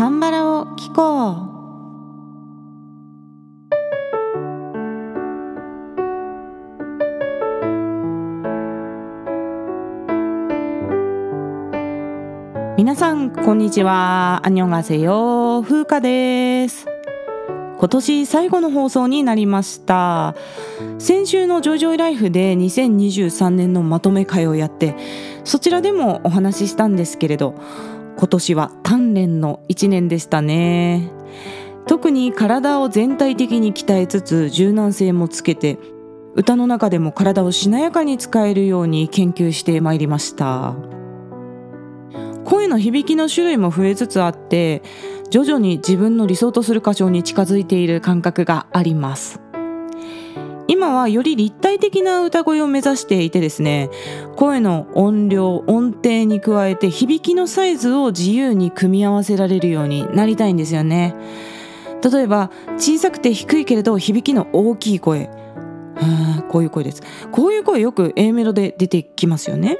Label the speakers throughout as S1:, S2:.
S1: カンバラを聞こう。皆さんこんにちは。アニョンガセヨ風花です。今年最後の放送になりました。先週のジョイジョイライフで2023年のまとめ会をやってそちらでもお話ししたんですけれど今年は鍛錬の1年でしたね。特に体を全体的に鍛えつつ柔軟性もつけて歌の中でも体をしなやかに使えるように研究してまいりました。声の響きの種類も増えつつあって徐々に自分の理想とする箇所に近づいている感覚があります。今はより立体的な歌声を目指していてですね声の音量音程に加えて響きのサイズを自由に組み合わせられるようになりたいんですよね。例えば小さくて低いけれど響きの大きい声。こういう声です。こういう声よく A メロで出てきますよね。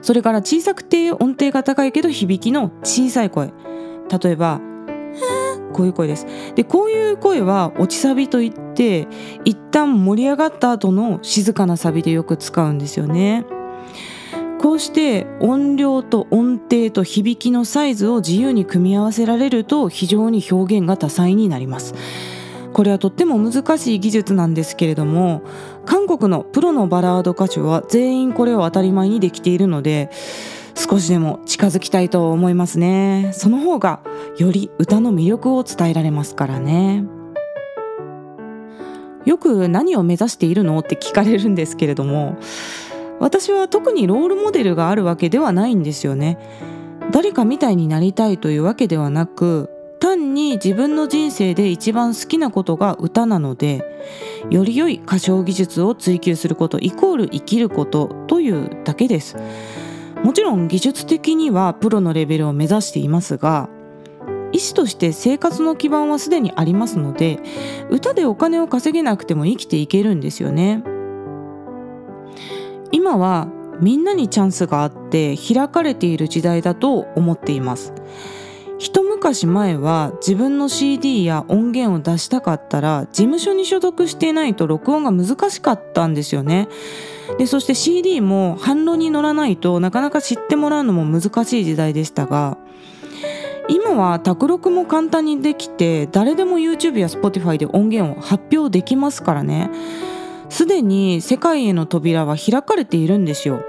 S1: それから小さくて音程が高いけど響きの小さい声。例えばこういう声です。でこういう声は落ちサビといって一旦盛り上がった後の静かなサビでよく使うんですよね。こうして音量と音程と響きのサイズを自由に組み合わせられると非常に表現が多彩になります。これはとっても難しい技術なんですけれども韓国のプロのバラード歌手は全員これを当たり前にできているので少しでも近づきたいと思いますね。その方がより歌の魅力を伝えられますからね。よく何を目指しているのって聞かれるんですけれども私は特にロールモデルがあるわけではないんですよね。誰かみたいになりたいというわけではなく単に自分の人生で一番好きなことが歌なのでより良い歌唱技術を追求することイコール生きることというだけです。もちろん技術的にはプロのレベルを目指していますが医師として生活の基盤はすでにありますので歌でお金を稼げなくても生きていけるんですよね。今はみんなにチャンスがあって開かれている時代だと思っています。一昔前は自分の CD や音源を出したかったら事務所に所属していないと録音が難しかったんですよね。でそして CD も反論に乗らないとなかなか知ってもらうのも難しい時代でしたが今は卓録も簡単にできて誰でも YouTube や Spotify で音源を発表できますからね。すでに世界への扉は開かれているんですよ。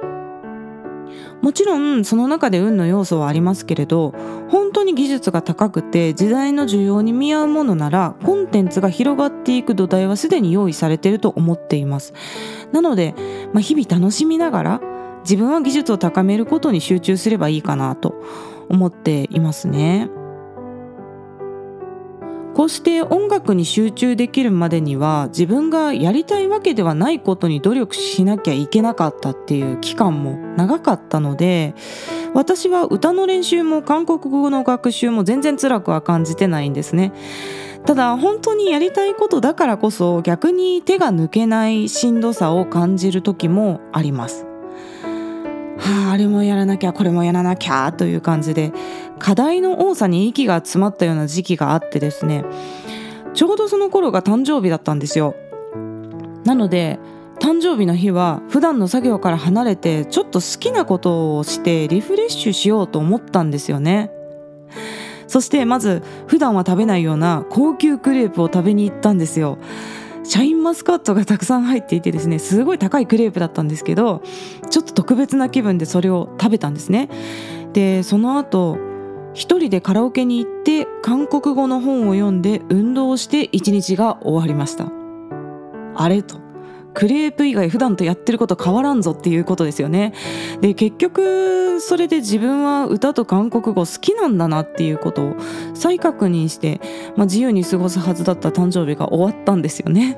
S1: もちろんその中で運の要素はありますけれど本当に技術が高くて時代の需要に見合うものならコンテンツが広がっていく土台はすでに用意されていると思っていますなので、まあ、日々楽しみながら自分は技術を高めることに集中すればいいかなと思っていますね。こうして音楽に集中できるまでには自分がやりたいわけではないことに努力しなきゃいけなかったっていう期間も長かったので私は歌の練習も韓国語の学習も全然辛くは感じてないんですね。ただ本当にやりたいことだからこそ逆に手が抜けないしんどさを感じる時もあります。はあ、あれもやらなきゃこれもやらなきゃという感じで課題の多さに息が詰まったような時期があってですねちょうどその頃が誕生日だったんですよ。なので誕生日の日は普段の作業から離れてちょっと好きなことをしてリフレッシュしようと思ったんですよね。そしてまず普段は食べないような高級クレープを食べに行ったんですよ。シャインマスカットがたくさん入っていてですねすごい高いクレープだったんですけどちょっと特別な気分でそれを食べたんですね。でその後一人でカラオケに行って韓国語の本を読んで運動をして一日が終わりました。あれと。クレープ以外普段とやってること変わらんぞっていうことですよね。で結局それで自分は歌と韓国語好きなんだなっていうことを再確認して、まあ、自由に過ごすはずだった誕生日が終わったんですよね。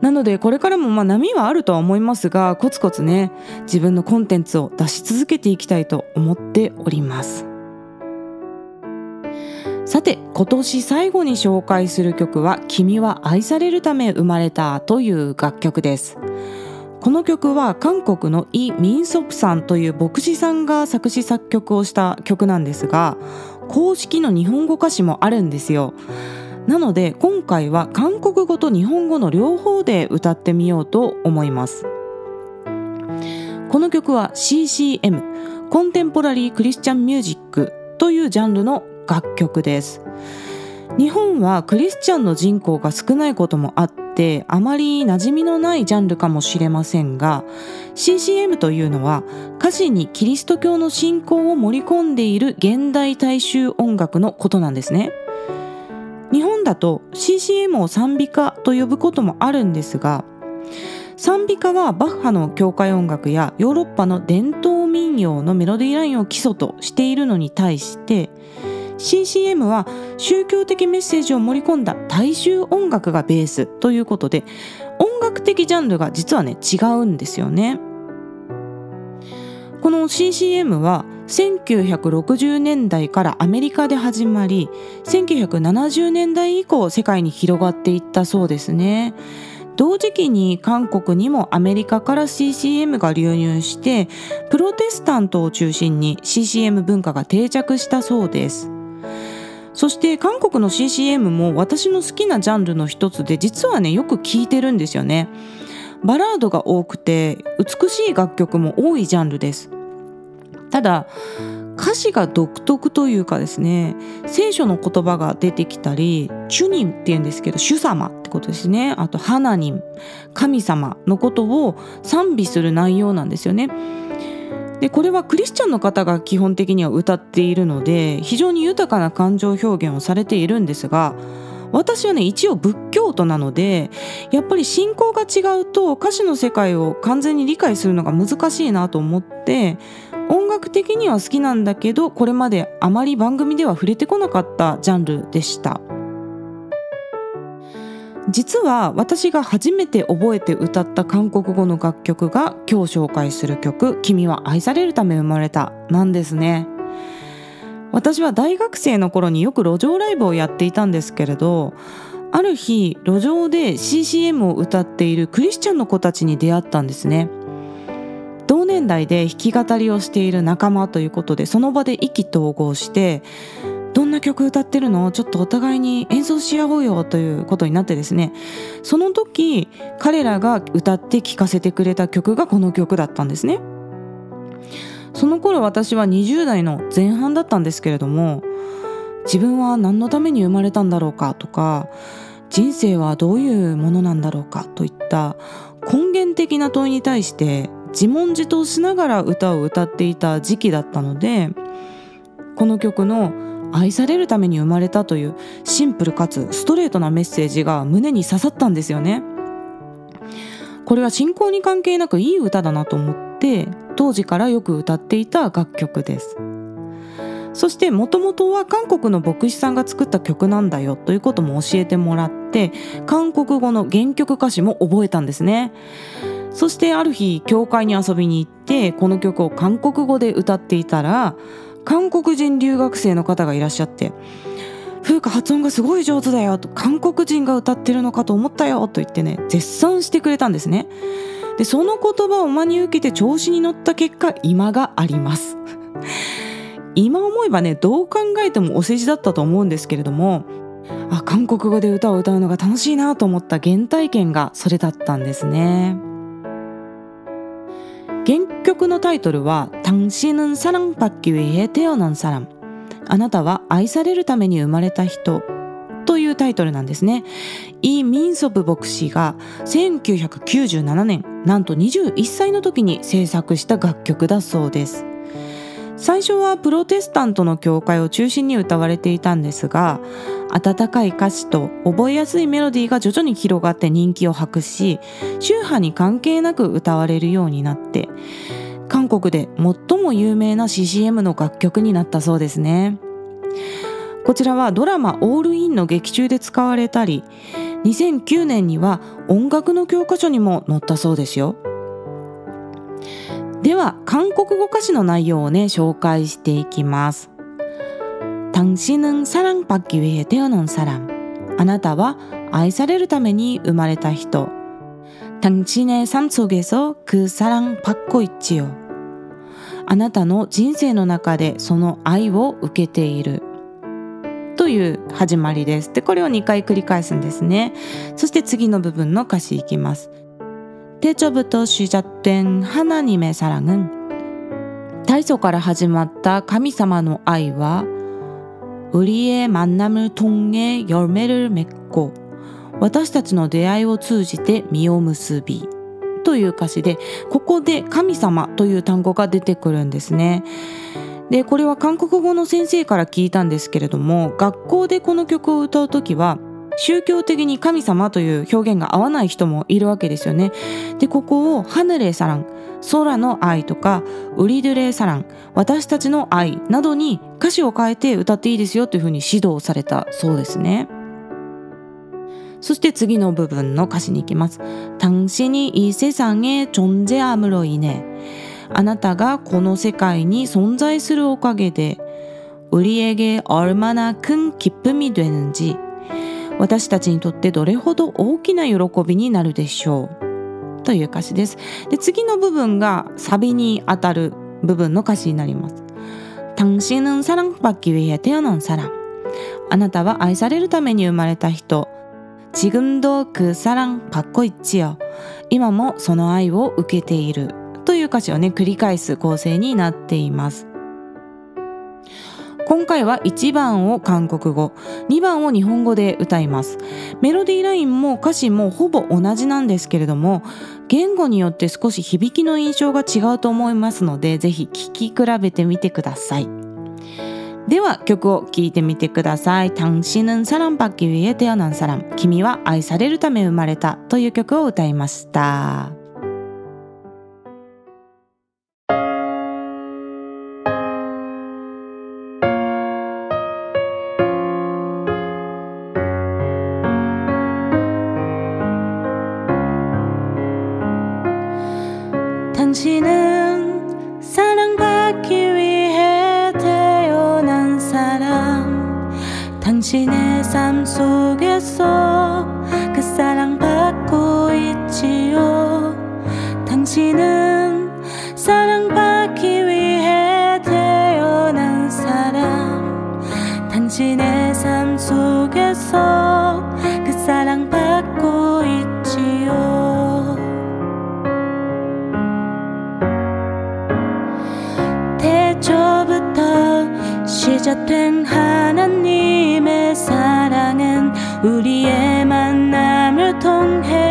S1: なのでこれからもまあ波はあるとは思いますがコツコツね自分のコンテンツを出し続けていきたいと思っております。さて今年最後に紹介する曲は「君は愛されるため生まれた」という楽曲です。この曲は韓国のイ・ミンソプさんという牧師さんが作詞作曲をした曲なんですが公式の日本語歌詞もあるんですよ。なので今回は韓国語と日本語の両方で歌ってみようと思います。この曲は CCM コンテンポラリークリスチャンミュージックというジャンルの楽曲です。日本はクリスチャンの人口が少ないこともあってあまり馴染みのないジャンルかもしれませんが CCM というのは歌詞にキリスト教の信仰を盛り込んでいる現代大衆音楽のことなんですね。本だと CCM を賛美歌と呼ぶこともあるんですが賛美歌はバッハの教会音楽やヨーロッパの伝統民謡のメロディーラインを基礎としているのに対して CCM は宗教的メッセージを盛り込んだ大衆音楽がベースということで音楽的ジャンルが実はね違うんですよね。この CCM は1960年代からアメリカで始まり1970年代以降世界に広がっていったそうですね。同時期に韓国にもアメリカから CCM が流入してプロテスタントを中心に CCM 文化が定着したそうです。そして韓国の CCM も私の好きなジャンルの一つで実はねよく聴いてるんですよねバラードが多くて美しい楽曲も多いジャンルですただ歌詞が独特というかですね聖書の言葉が出てきたり主任っていうんですけど主様ってことですね。あと花人神様のことを賛美する内容なんですよね。でこれはクリスチャンの方が基本的には歌っているので非常に豊かな感情表現をされているんですが私はね一応仏教徒なのでやっぱり信仰が違うと歌詞の世界を完全に理解するのが難しいなと思って音楽的には好きなんだけどこれまであまり番組では触れてこなかったジャンルでした。実は私が初めて覚えて歌った韓国語の楽曲が今日紹介する曲「君は愛されるため生まれた」なんですね私は大学生の頃によく路上ライブをやっていたんですけれどある日路上で CCM を歌っているクリスチャンの子たちに出会ったんですね同年代で弾き語りをしている仲間ということでその場で意気投合してどんな曲歌ってるの？ちょっとお互いに演奏し合おうよということになってですね。その時彼らが歌って聴かせてくれた曲がこの曲だったんですね。その頃私は20代の前半だったんですけれども自分は何のために生まれたんだろうかとか人生はどういうものなんだろうかといった根源的な問いに対して自問自答しながら歌を歌っていた時期だったのでこの曲の愛されるために生まれたというシンプルかつストレートなメッセージが胸に刺さったんですよね。これは信仰に関係なくいい歌だなと思って当時からよく歌っていた楽曲です。そしてもともとは韓国の牧師さんが作った曲なんだよということも教えてもらって韓国語の原曲歌詞も覚えたんですね。そしてある日教会に遊びに行ってこの曲を韓国語で歌っていたら韓国人留学生の方がいらっしゃって「風花発音がすごい上手だよ」と「韓国人が歌ってるのかと思ったよ」と言ってね絶賛してくれたんですね。でその言葉を真に受けて調子に乗った結果今があります 今思えばねどう考えてもお世辞だったと思うんですけれどもあ韓国語で歌を歌うのが楽しいなと思った原体験がそれだったんですね。原曲のタイトルは「당신은사랑받기위해태어난사람」あなたは愛されるために生まれた人というタイトルなんですね。イ・ミンソプ牧師が1997年なんと21歳の時に制作した楽曲だそうです。 最初はプロテスタントの教会を中心に歌われていたんですが温かい歌詞と覚えやすいメロディーが徐々に広がって人気を博し宗派に関係なく歌われるようになって韓国で最も有名な CCM の楽曲になったそうですね。こちらはドラマ「オールイン」の劇中で使われたり2009年には音楽の教科書にも載ったそうですよ。では韓国語歌詞の内容をね紹介していきます당신은사랑받기위해태어난사람あなたは愛されるために生まれた人 당신의 삶 속에서 그 사랑 받고 있지요. あなたの人生の中でその愛を受けている。という始まりです。で、これを2回繰り返すんですね。そして次の部分の歌詞いきます。 태초부터시작된하나님의사랑은大祖から始まった神様の愛は우리의만남을통해열매를 맺고私たちの出会いを通じて実を結びという歌詞でここで神様という単語が出てくるんですねでこれは韓国語の先生から聞いたんですけれども学校でこの曲を歌う時は 宗教的に神様という表現が合わない人もいるわけですよねでここをハヌレサラン空の愛とかウリドゥレサラン私たちの愛などに歌詞を変えて歌っていいですよというふうに指導されたそうですねそして次の部分の歌詞に行きます。당신이이세상에존재함으로인해あなたがこの世界に存在するおかげで우리에게얼마나큰기쁨이되는지 私たちにとってどれほど大きな喜びになるでしょうという歌詞です。で次の部分がサビにあたる部分の歌詞になります。당신은사랑받기위해태어난사람あなたは愛されるために生まれた人。 지금도 그 사랑 받고 있지요. 今もその愛を受けているという歌詞をね繰り返す構成になっています。 今回は1番を韓国語2番を日本語で歌いますメロディーラインも歌詞もほぼ同じなんですけれども言語によって少し響きの印象が違うと思いますのでぜひ聴き比べてみてくださいでは曲を聴いてみてください。당신은사랑받기위해태어난사람君は愛されるため生まれたという曲を歌いました。 당신은 사랑받기 당신의 삶 속에서 그 사랑 받고 있지요. 당신은 사랑받기 위해 태어난 사람. 당신의 삶 속에서 시작된 하나님의 사랑은 우리의 만남을 통해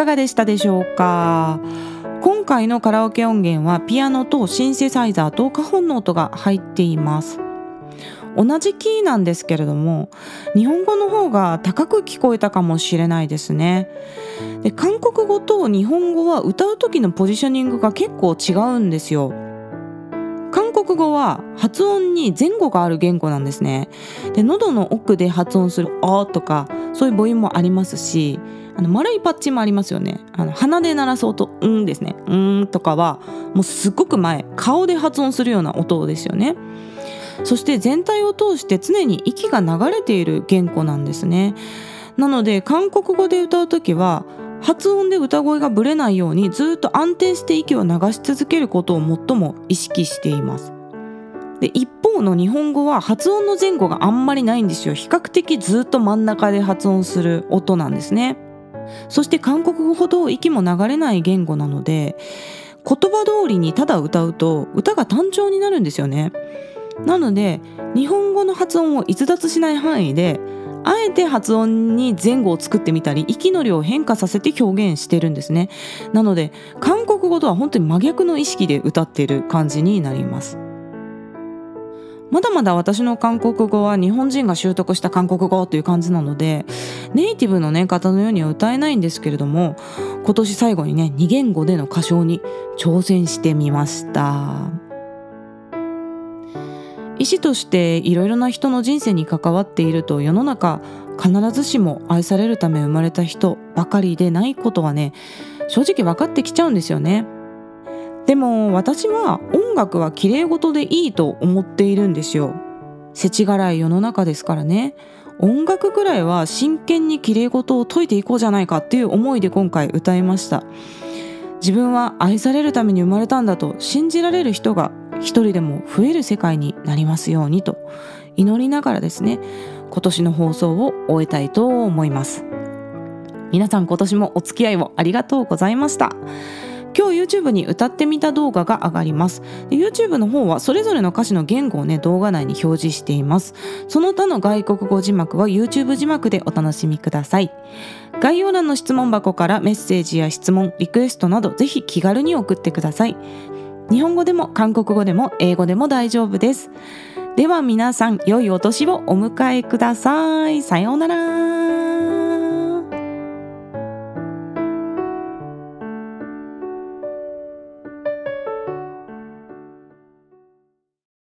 S1: かがでしたでしょうか？今回のカラオケ音源はピアノとシンセサイザーとカホンの音が入っています。同じキーなんですけれども日本語の方が高く聞こえたかもしれないですね。で韓国語と日本語は歌う時のポジショニングが結構違うんですよ。韓国語は発音に前後がある言語なんですね。で喉の奥で発音する「あ」とかそういう母音もありますしあの丸いパッチもありますよね。あの鼻で鳴らす音「うん」ですね「うん」とかはもうすっごく前顔で発音するような音ですよね。そして全体を通して常に息が流れている言語なんですね。なので韓国語で歌う時は発音で歌声がぶれないようにずっと安定して息を流し続けることを最も意識しています。で一方の日本語は発音の前後があんまりないんですよ。比較的ずっと真ん中で発音する音なんですね。そして韓国語ほど息も流れない言語なので言葉通りにただ歌うと歌が単調になるんですよね。なので日本語の発音を逸脱しない範囲であえて発音に前後を作ってみたり息の量を変化させて表現してるんですね。なので韓国語とは本当に真逆の意識で歌っている感じになります。まだまだ私の韓国語は日本人が習得した韓国語という感じなのでネイティブのね方のようには歌えないんですけれども今年最後にね2言語での歌唱に挑戦してみました。医師としていろいろな人の人生に関わっていると世の中必ずしも愛されるため生まれた人ばかりでないことはね正直分かってきちゃうんですよね。でも私は音楽は綺麗事でいいと思っているんですよ。世知辛い世の中ですからね。音楽ぐらいは真剣に綺麗事を解いていこうじゃないかっていう思いで今回歌いました。自分は愛されるために生まれたんだと信じられる人が一人でも増える世界になりますようにと祈りながらですね今年の放送を終えたいと思います。皆さん今年もお付き合いをありがとうございました。今日 YouTube に歌ってみた動画が上がります。で YouTube の方はそれぞれの歌詞の言語をね動画内に表示しています。その他の外国語字幕は YouTube 字幕でお楽しみください。概要欄の質問箱からメッセージや質問リクエストなどぜひ気軽に送ってください。日本語でも韓国語でも英語でも大丈夫です。では皆さん良いお年をお迎えください。さようなら。